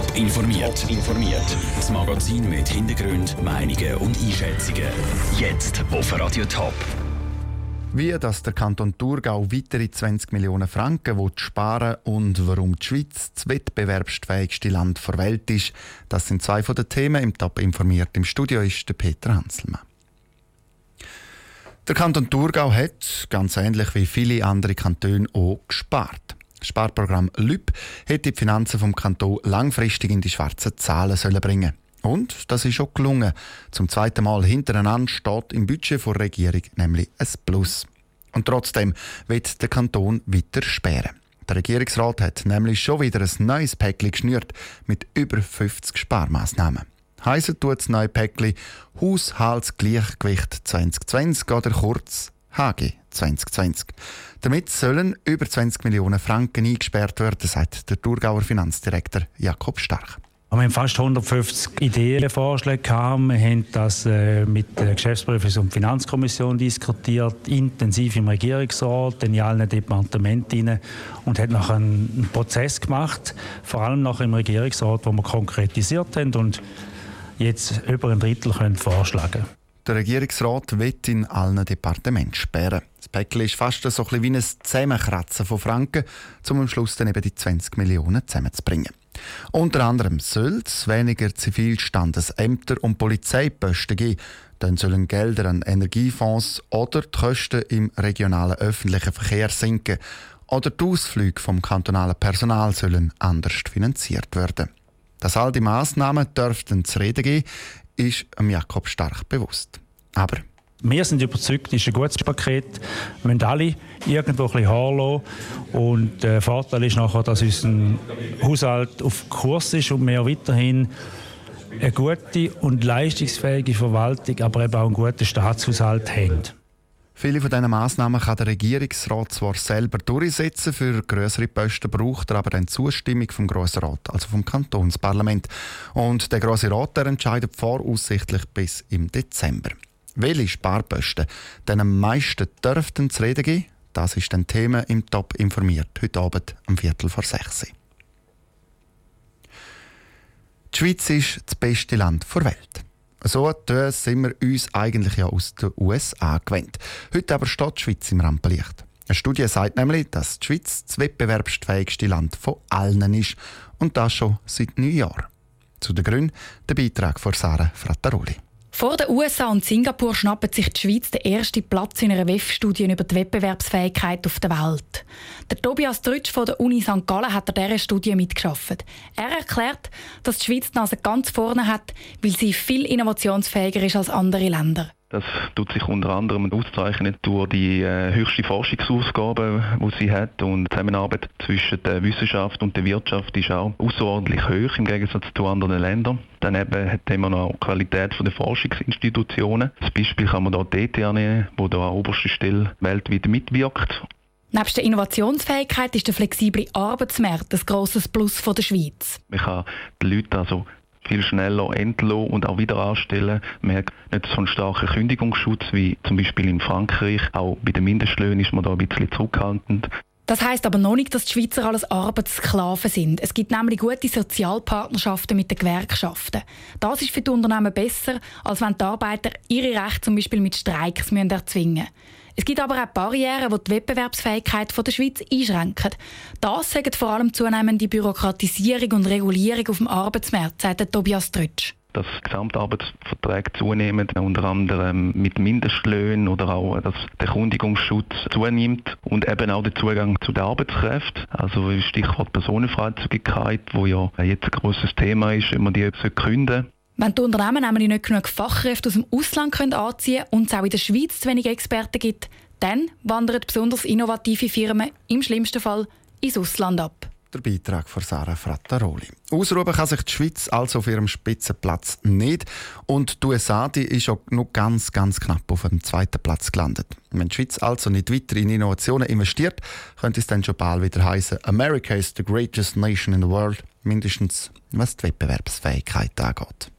Top informiert. informiert. Das Magazin mit Hintergrund, Meinungen und Einschätzungen. Jetzt auf Radio Top. Wie dass der Kanton Thurgau weitere 20 Millionen Franken will sparen und warum die Schweiz das wettbewerbsfähigste Land der Welt ist, das sind zwei von den Themen im Top informiert. Im Studio ist der Peter Hanselmann. Der Kanton Thurgau hat, ganz ähnlich wie viele andere Kantone, auch gespart. Sparprogramm LÜB hätte die Finanzen vom Kanton langfristig in die schwarzen Zahlen sollen bringen und das ist auch gelungen. Zum zweiten Mal hintereinander steht im Budget der Regierung nämlich ein Plus. Und trotzdem wird der Kanton weiter sperren. Der Regierungsrat hat nämlich schon wieder ein neues Päckchen geschnürt mit über 50 Sparmaßnahmen. Heissen tut das neue Päckchen Haushaltsgleichgewicht 2020 oder kurz HG 2020. Damit sollen über 20 Millionen Franken eingesperrt werden, sagt der Thurgauer Finanzdirektor Jakob Stark. Wir haben fast 150 Ideen, Vorschläge gehabt. Wir haben das äh, mit der Geschäftsprüfungs- und Finanzkommission diskutiert, intensiv im Regierungsrat, in allen Departementen und haben nachher einen Prozess gemacht, vor allem nach im Regierungsrat, wo wir konkretisiert haben und jetzt über ein Drittel können vorschlagen der Regierungsrat wird in allen Departementen sperren. Das Päckchen ist fast so ein wie ein Zusammenkratzen von Franken, um am Schluss dann eben die 20 Millionen zusammenzubringen. Unter anderem soll es weniger Zivilstandesämter und Polizeiposten geben. Dann sollen Gelder an Energiefonds oder die Kosten im regionalen öffentlichen Verkehr sinken. Oder die Ausflüge vom kantonalen Personal sollen anders finanziert werden. Dass all die Massnahmen dürften zu reden geben, ist Jakob Stark bewusst. Aber wir sind überzeugt, es ist ein gutes Paket. Wir müssen alle irgendwo ein bisschen lassen. Und der Vorteil ist nachher, dass unser Haushalt auf Kurs ist und wir weiterhin eine gute und leistungsfähige Verwaltung, aber eben auch einen guten Staatshaushalt haben. Viele von diesen Massnahmen kann der Regierungsrat zwar selber durchsetzen, für größere Posten braucht er aber dann Zustimmung vom Grossen Rat, also vom Kantonsparlament. Und der Grosse Rat der entscheidet voraussichtlich bis im Dezember. Welche Sparposten denn am meisten dürften zu reden geben, das ist ein Thema im Top informiert, heute Abend um Viertel vor sechs. Die Schweiz ist das beste Land der Welt. So sind wir uns eigentlich ja aus den USA gewöhnt. Heute aber steht die Schweiz im Rampenlicht. Eine Studie sagt nämlich, dass die Schweiz das wettbewerbsfähigste Land von allen ist. Und das schon seit neun Jahren. Zu den Gründen der Beitrag von Sarah Frattaroli. Vor den USA und Singapur schnappt sich die Schweiz den ersten Platz in einer WEF-Studie über die Wettbewerbsfähigkeit auf der Welt. Der Tobias Trütsch von der Uni St. Gallen hat an dieser Studie mitgeschafft. Er erklärt, dass die Schweiz die Nase ganz vorne hat, weil sie viel innovationsfähiger ist als andere Länder. Das tut sich unter anderem auszeichnen durch die äh, höchste Forschungsausgabe, die sie hat und die Zusammenarbeit zwischen der Wissenschaft und der Wirtschaft ist auch außerordentlich hoch im Gegensatz zu anderen Ländern. Daneben haben wir noch die Qualität der Forschungsinstitutionen. Als Beispiel kann man hier die ETH nehmen, die da an oberster Stelle weltweit mitwirkt. Neben der Innovationsfähigkeit ist der flexible Arbeitsmarkt ein grosses Plus der Schweiz. Man kann die Leute also viel schneller entlassen und auch wieder anstellen. Man hat nicht so einen starken Kündigungsschutz wie zum Beispiel in Frankreich. Auch bei den Mindestlöhnen ist man da ein bisschen zurückhaltend. Das heißt aber noch nicht, dass die Schweizer alles Arbeitssklaven sind. Es gibt nämlich gute Sozialpartnerschaften mit den Gewerkschaften. Das ist für die Unternehmen besser, als wenn die Arbeiter ihre Rechte zum Beispiel mit Streiks erzwingen müssen. Es gibt aber auch Barrieren, die die Wettbewerbsfähigkeit der Schweiz einschränken. Das sagt vor allem zunehmende Bürokratisierung und Regulierung auf dem Arbeitsmarkt, sagt Tobias Trötsch dass Gesamtarbeitsverträge zunehmen, unter anderem mit Mindestlöhnen oder auch, dass der Kundigungsschutz zunimmt und eben auch der Zugang zu den Arbeitskräften. Also Stichwort Personenfreizügigkeit, wo ja jetzt ein grosses Thema ist, wenn man die künden sollte. Wenn die Unternehmen nämlich nicht genug Fachkräfte aus dem Ausland können anziehen können und es auch in der Schweiz zu wenig Experten gibt, dann wandern besonders innovative Firmen im schlimmsten Fall ins Ausland ab. Der Beitrag von Sarah Frattaroli. Ausruhen kann sich die Schweiz also auf ihrem Spitzenplatz nicht. Und die USA die ist auch noch ganz, ganz knapp auf dem zweiten Platz gelandet. Wenn die Schweiz also nicht weiter in Innovationen investiert, könnte es dann schon bald wieder heißen: America is the greatest nation in the world, mindestens was die Wettbewerbsfähigkeit angeht.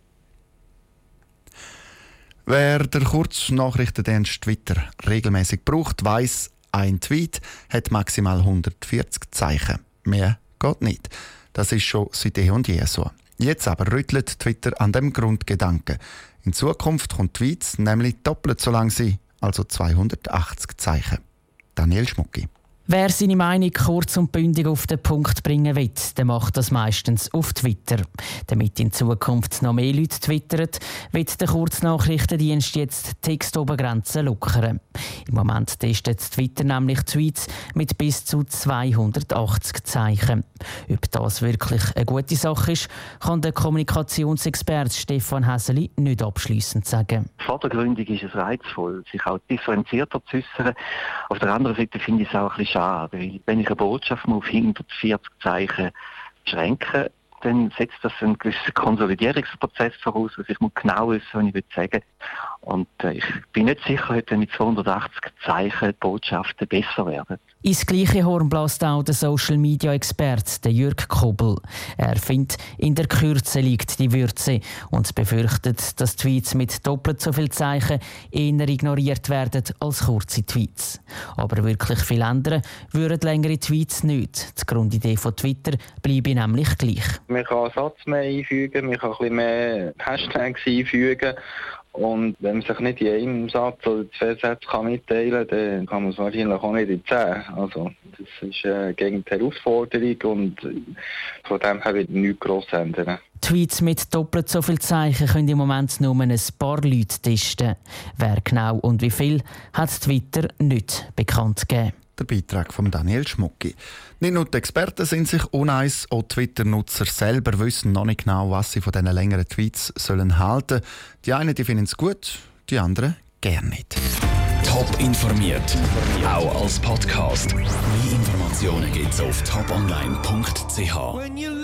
Wer der Kurznachrichtendienst Twitter regelmäßig braucht, weiß, ein Tweet hat maximal 140 Zeichen. Mehr geht nicht. Das ist schon seit eh und je so. Jetzt aber rüttelt Twitter an dem Grundgedanken. In Zukunft kommt Tweets nämlich doppelt so lang sein, also 280 Zeichen. Daniel Schmucki. Wer seine Meinung kurz und bündig auf den Punkt bringen will, der macht das meistens auf Twitter. Damit in Zukunft noch mehr Leute twittern, wird der Kurznachrichtendienst jetzt Textobergrenzen lockern. Im Moment testet Twitter nämlich Tweets mit bis zu 280 Zeichen. Ob das wirklich eine gute Sache ist, kann der Kommunikationsexperte Stefan Häseli nicht abschließend sagen. Vordergründig ist es reizvoll, sich auch differenzierter zu äußern. Auf der anderen Seite finde ich es auch ein bisschen schade. Wenn ich eine Botschaft auf 140 Zeichen beschränke, dann setzt das einen gewissen Konsolidierungsprozess voraus, was ich muss genau wissen, was ich sagen will. Und äh, ich bin nicht sicher, ob mit 280 Zeichen Botschaften besser werden. Ins gleiche Horn bläst auch der Social Media Experte Jürg Kobel. Er findet, in der Kürze liegt die Würze und befürchtet, dass Tweets mit doppelt so viel Zeichen eher ignoriert werden als kurze Tweets. Aber wirklich viel ändern würden längere Tweets nicht. Die Grundidee von Twitter bleibe nämlich gleich. Man kann einen Satz mehr einfügen, man kann ein bisschen mehr Hashtags einfügen und wenn man sich nicht in einem Satz oder zwei Sätze kann mitteilen kann, dann kann man es wahrscheinlich auch nicht in zehn. Also das ist äh, gegen die Herausforderung und von dem her wird nichts gross ändern. Tweets mit doppelt so viel Zeichen können im Moment nur ein paar Leute testen. Wer genau und wie viel, hat Twitter nicht bekannt gegeben der Beitrag von Daniel Schmucki. Nicht nur die Experten sind sich uneins, auch Twitter-Nutzer selber wissen noch nicht genau, was sie von diesen längeren Tweets sollen halten. Die einen die finden es gut, die anderen gerne nicht. Top informiert, auch als Podcast. Mehr Informationen gibt es auf toponline.ch.